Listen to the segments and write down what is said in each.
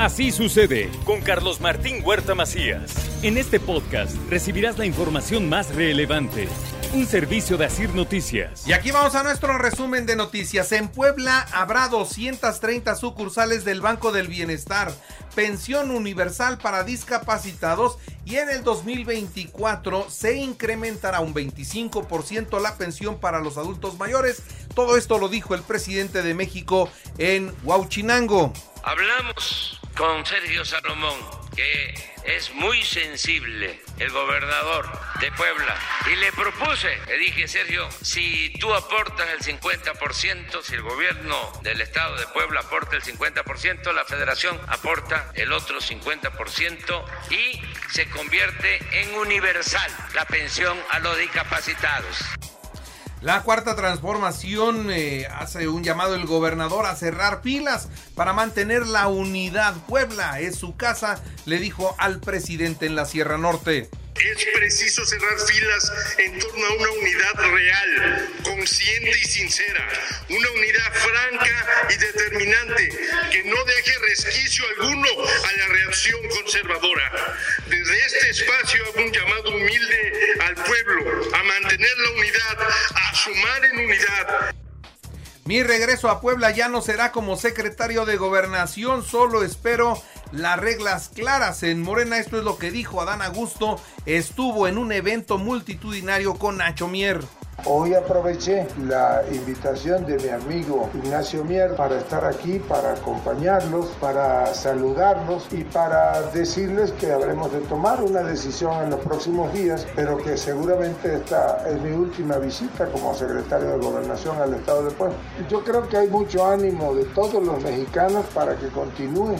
Así sucede con Carlos Martín Huerta Macías. En este podcast recibirás la información más relevante. Un servicio de Asir Noticias. Y aquí vamos a nuestro resumen de noticias. En Puebla habrá 230 sucursales del Banco del Bienestar, pensión universal para discapacitados y en el 2024 se incrementará un 25% la pensión para los adultos mayores. Todo esto lo dijo el presidente de México en Huauchinango. Hablamos con Sergio Salomón, que es muy sensible, el gobernador de Puebla, y le propuse, le dije, Sergio, si tú aportas el 50%, si el gobierno del estado de Puebla aporta el 50%, la federación aporta el otro 50% y se convierte en universal la pensión a los discapacitados. La cuarta transformación eh, hace un llamado el gobernador a cerrar pilas para mantener la unidad. Puebla es su casa, le dijo al presidente en la Sierra Norte. Es preciso cerrar filas en torno a una unidad real, consciente y sincera, una unidad franca y determinante que no deje resquicio alguno a la reacción conservadora. Desde este espacio hago un llamado humilde al pueblo a mantener la unidad, Mi regreso a Puebla ya no será como secretario de gobernación, solo espero las reglas claras en Morena. Esto es lo que dijo Adán Augusto. Estuvo en un evento multitudinario con Nacho Mier. Hoy aproveché la invitación de mi amigo Ignacio Mier para estar aquí, para acompañarlos, para saludarlos y para decirles que habremos de tomar una decisión en los próximos días, pero que seguramente esta es mi última visita como secretario de Gobernación al Estado de Puebla. Yo creo que hay mucho ánimo de todos los mexicanos para que continúe.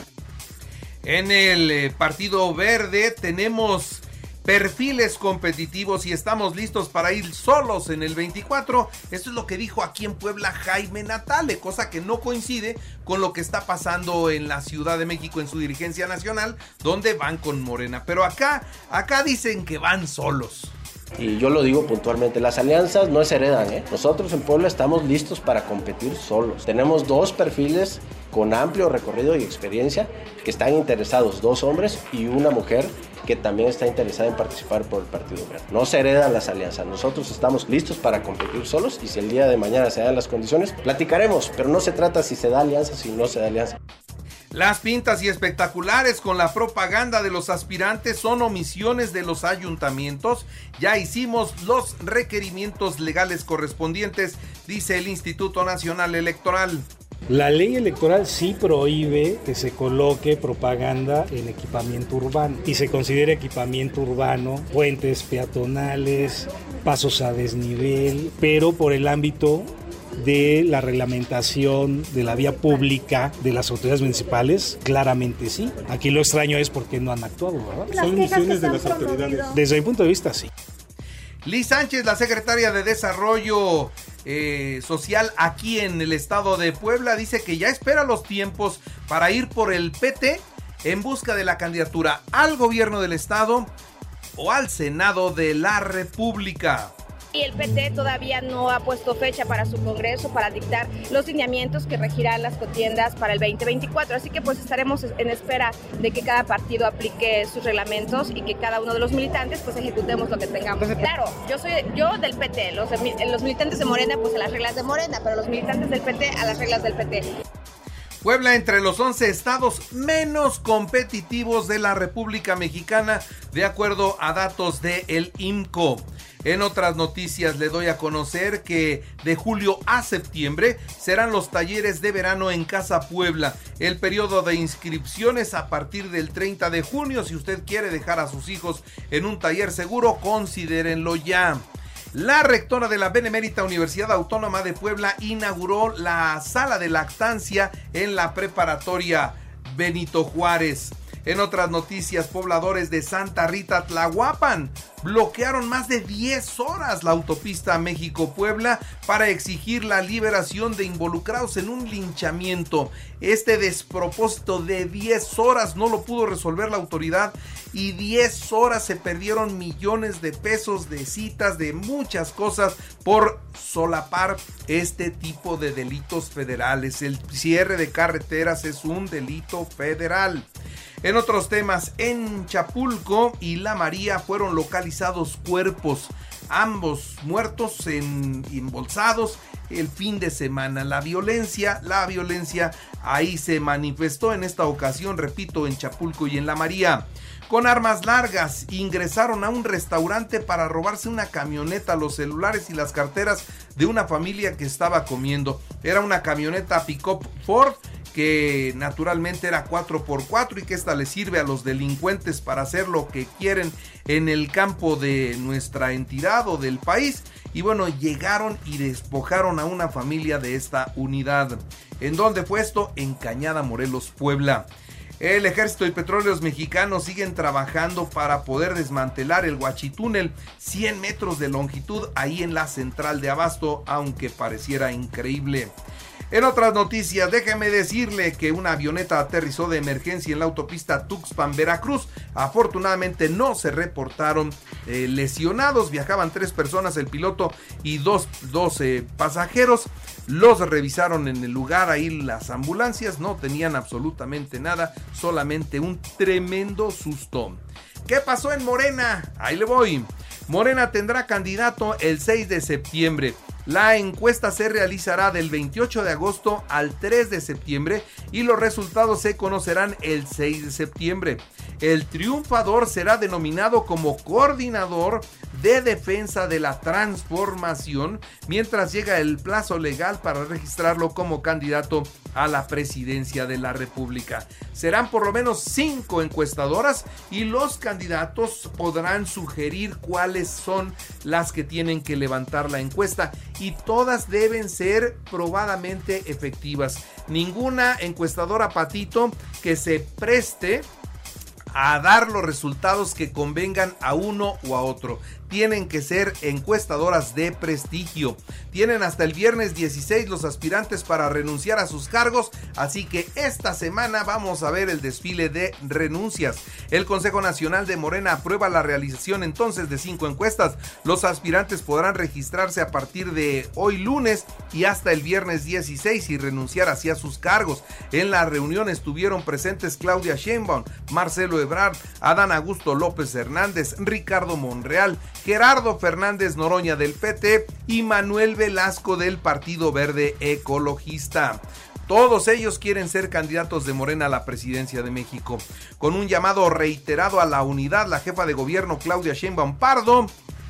En el eh, Partido Verde tenemos perfiles competitivos y estamos listos para ir solos en el 24. Esto es lo que dijo aquí en Puebla Jaime Natale, cosa que no coincide con lo que está pasando en la Ciudad de México en su dirigencia nacional, donde van con Morena. Pero acá, acá dicen que van solos. Y yo lo digo puntualmente, las alianzas no se heredan. ¿eh? Nosotros en Puebla estamos listos para competir solos. Tenemos dos perfiles con amplio recorrido y experiencia que están interesados, dos hombres y una mujer que también está interesada en participar por el Partido Verde. No se heredan las alianzas, nosotros estamos listos para competir solos y si el día de mañana se dan las condiciones, platicaremos, pero no se trata si se da alianza, si no se da alianza. Las pintas y espectaculares con la propaganda de los aspirantes son omisiones de los ayuntamientos. Ya hicimos los requerimientos legales correspondientes, dice el Instituto Nacional Electoral. La ley electoral sí prohíbe que se coloque propaganda en equipamiento urbano y se considera equipamiento urbano puentes peatonales, pasos a desnivel, pero por el ámbito de la reglamentación de la vía pública de las autoridades municipales, claramente sí. Aquí lo extraño es porque no han actuado, ¿verdad? Son misiones de las autoridades. Desde mi punto de vista, sí. Liz Sánchez, la secretaria de Desarrollo eh, Social aquí en el estado de Puebla, dice que ya espera los tiempos para ir por el PT en busca de la candidatura al gobierno del estado o al Senado de la República. Y el PT todavía no ha puesto fecha para su Congreso para dictar los lineamientos que regirán las contiendas para el 2024. Así que pues estaremos en espera de que cada partido aplique sus reglamentos y que cada uno de los militantes pues ejecutemos lo que tengamos. Claro, yo soy yo del PT, los, los militantes de Morena pues a las reglas de Morena, pero los militantes del PT a las reglas del PT. Puebla entre los 11 estados menos competitivos de la República Mexicana, de acuerdo a datos de el IMCO. En otras noticias le doy a conocer que de julio a septiembre serán los talleres de verano en Casa Puebla. El periodo de inscripciones a partir del 30 de junio. Si usted quiere dejar a sus hijos en un taller seguro, considérenlo ya. La rectora de la Benemérita Universidad Autónoma de Puebla inauguró la sala de lactancia en la preparatoria Benito Juárez. En otras noticias, pobladores de Santa Rita Tlahuapan bloquearon más de 10 horas la autopista México-Puebla para exigir la liberación de involucrados en un linchamiento. Este despropósito de 10 horas no lo pudo resolver la autoridad y 10 horas se perdieron millones de pesos de citas, de muchas cosas por solapar este tipo de delitos federales. El cierre de carreteras es un delito federal. En otros temas, en Chapulco y La María fueron localizados cuerpos, ambos muertos en embolsados el fin de semana. La violencia, la violencia ahí se manifestó en esta ocasión, repito, en Chapulco y en La María. Con armas largas ingresaron a un restaurante para robarse una camioneta, los celulares y las carteras de una familia que estaba comiendo. Era una camioneta pick-up Ford que naturalmente era 4x4 y que esta le sirve a los delincuentes para hacer lo que quieren en el campo de nuestra entidad o del país. Y bueno, llegaron y despojaron a una familia de esta unidad. ¿En dónde fue esto? En Cañada Morelos, Puebla. El ejército y petróleos mexicanos siguen trabajando para poder desmantelar el Huachitúnel, 100 metros de longitud ahí en la central de Abasto, aunque pareciera increíble. En otras noticias, déjeme decirle que una avioneta aterrizó de emergencia en la autopista Tuxpan, Veracruz. Afortunadamente no se reportaron eh, lesionados. Viajaban tres personas, el piloto y dos, 12 pasajeros. Los revisaron en el lugar, ahí las ambulancias no tenían absolutamente nada, solamente un tremendo susto. ¿Qué pasó en Morena? Ahí le voy. Morena tendrá candidato el 6 de septiembre. La encuesta se realizará del 28 de agosto al 3 de septiembre y los resultados se conocerán el 6 de septiembre. El triunfador será denominado como coordinador de defensa de la transformación mientras llega el plazo legal para registrarlo como candidato a la presidencia de la República. Serán por lo menos cinco encuestadoras y los candidatos podrán sugerir cuáles son las que tienen que levantar la encuesta y todas deben ser probadamente efectivas. Ninguna encuestadora patito que se preste a dar los resultados que convengan a uno o a otro tienen que ser encuestadoras de prestigio. Tienen hasta el viernes 16 los aspirantes para renunciar a sus cargos, así que esta semana vamos a ver el desfile de renuncias. El Consejo Nacional de Morena aprueba la realización entonces de cinco encuestas. Los aspirantes podrán registrarse a partir de hoy lunes y hasta el viernes 16 y renunciar hacia sus cargos. En la reunión estuvieron presentes Claudia Sheinbaum, Marcelo Ebrard, Adán Augusto López Hernández, Ricardo Monreal, Gerardo Fernández Noroña del PT y Manuel Velasco del Partido Verde Ecologista. Todos ellos quieren ser candidatos de Morena a la presidencia de México. Con un llamado reiterado a la unidad, la jefa de gobierno Claudia Sheinbaum Pardo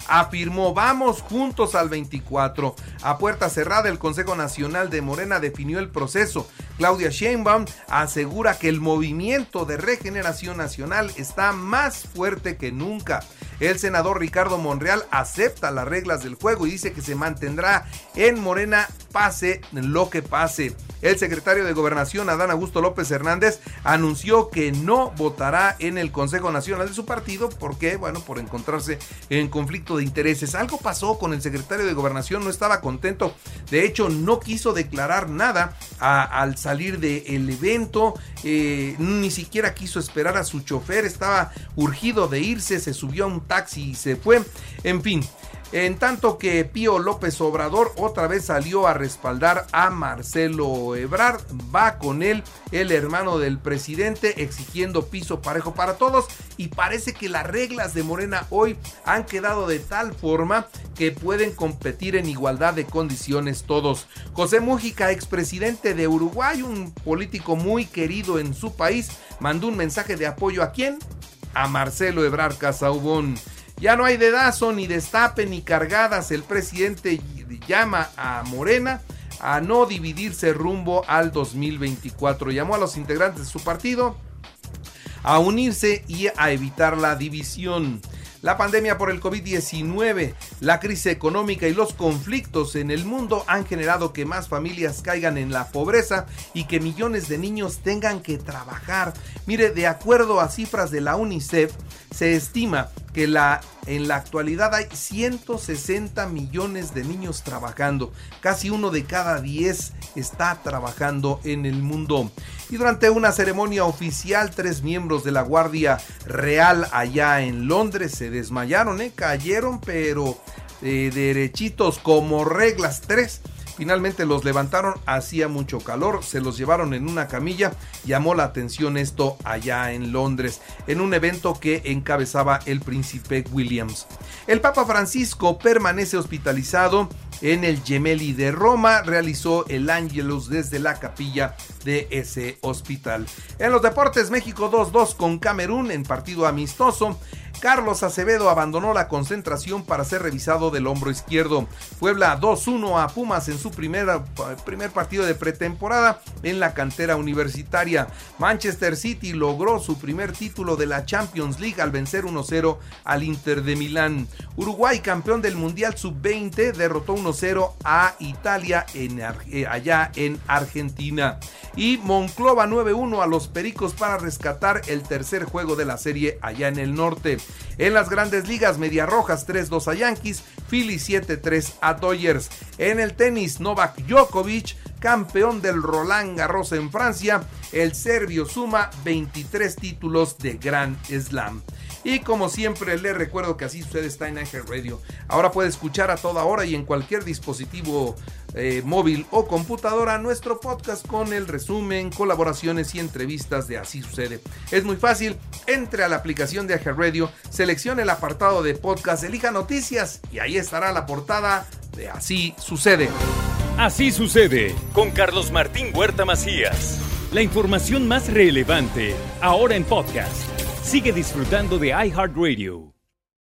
afirmó vamos juntos al 24. A puerta cerrada el Consejo Nacional de Morena definió el proceso. Claudia Sheinbaum asegura que el movimiento de regeneración nacional está más fuerte que nunca. El senador Ricardo Monreal acepta las reglas del juego y dice que se mantendrá en Morena pase lo que pase. El secretario de Gobernación, Adán Augusto López Hernández, anunció que no votará en el Consejo Nacional de su partido porque, bueno, por encontrarse en conflicto de intereses. Algo pasó con el secretario de Gobernación, no estaba contento. De hecho, no quiso declarar nada al salir del evento, eh, ni siquiera quiso esperar a su chofer, estaba urgido de irse, se subió a un taxi y se fue. En fin, en tanto que Pío López Obrador otra vez salió a respaldar a Marcelo Ebrard, va con él el hermano del presidente exigiendo piso parejo para todos y parece que las reglas de Morena hoy han quedado de tal forma que pueden competir en igualdad de condiciones todos. José Mújica, expresidente de Uruguay, un político muy querido en su país, mandó un mensaje de apoyo a quién? A Marcelo Ebrard Casaubón. Ya no hay dedazo, ni destape, ni cargadas. El presidente llama a Morena a no dividirse rumbo al 2024. Llamó a los integrantes de su partido a unirse y a evitar la división. La pandemia por el COVID-19, la crisis económica y los conflictos en el mundo han generado que más familias caigan en la pobreza y que millones de niños tengan que trabajar. Mire, de acuerdo a cifras de la UNICEF, se estima que la, en la actualidad hay 160 millones de niños trabajando. Casi uno de cada 10 está trabajando en el mundo. Y durante una ceremonia oficial, tres miembros de la Guardia Real allá en Londres se desmayaron, ¿eh? cayeron, pero eh, derechitos como reglas. Tres Finalmente los levantaron, hacía mucho calor, se los llevaron en una camilla, llamó la atención esto allá en Londres, en un evento que encabezaba el príncipe Williams. El Papa Francisco permanece hospitalizado en el Gemelli de Roma, realizó el Ángelus desde la capilla de ese hospital. En los deportes, México 2-2 con Camerún en partido amistoso. Carlos Acevedo abandonó la concentración para ser revisado del hombro izquierdo. Puebla 2-1 a Pumas en su primer partido de pretemporada en la cantera universitaria. Manchester City logró su primer título de la Champions League al vencer 1-0 al Inter de Milán. Uruguay, campeón del Mundial Sub-20, derrotó 1-0 a Italia en, eh, allá en Argentina. Y Monclova 9-1 a los Pericos para rescatar el tercer juego de la serie allá en el norte. En las grandes ligas, Media Rojas 3-2 a Yankees, Philly 7-3 a Dodgers. En el tenis, Novak Djokovic, campeón del Roland Garros en Francia, el serbio suma 23 títulos de Grand Slam. Y como siempre les recuerdo que así sucede está en Ángel Radio. Ahora puede escuchar a toda hora y en cualquier dispositivo eh, móvil o computadora nuestro podcast con el resumen, colaboraciones y entrevistas de Así sucede. Es muy fácil, entre a la aplicación de Ángel Radio, seleccione el apartado de podcast, elija noticias y ahí estará la portada de Así sucede. Así sucede con Carlos Martín Huerta Macías. La información más relevante ahora en podcast. Sigue disfrutando de iHeartRadio.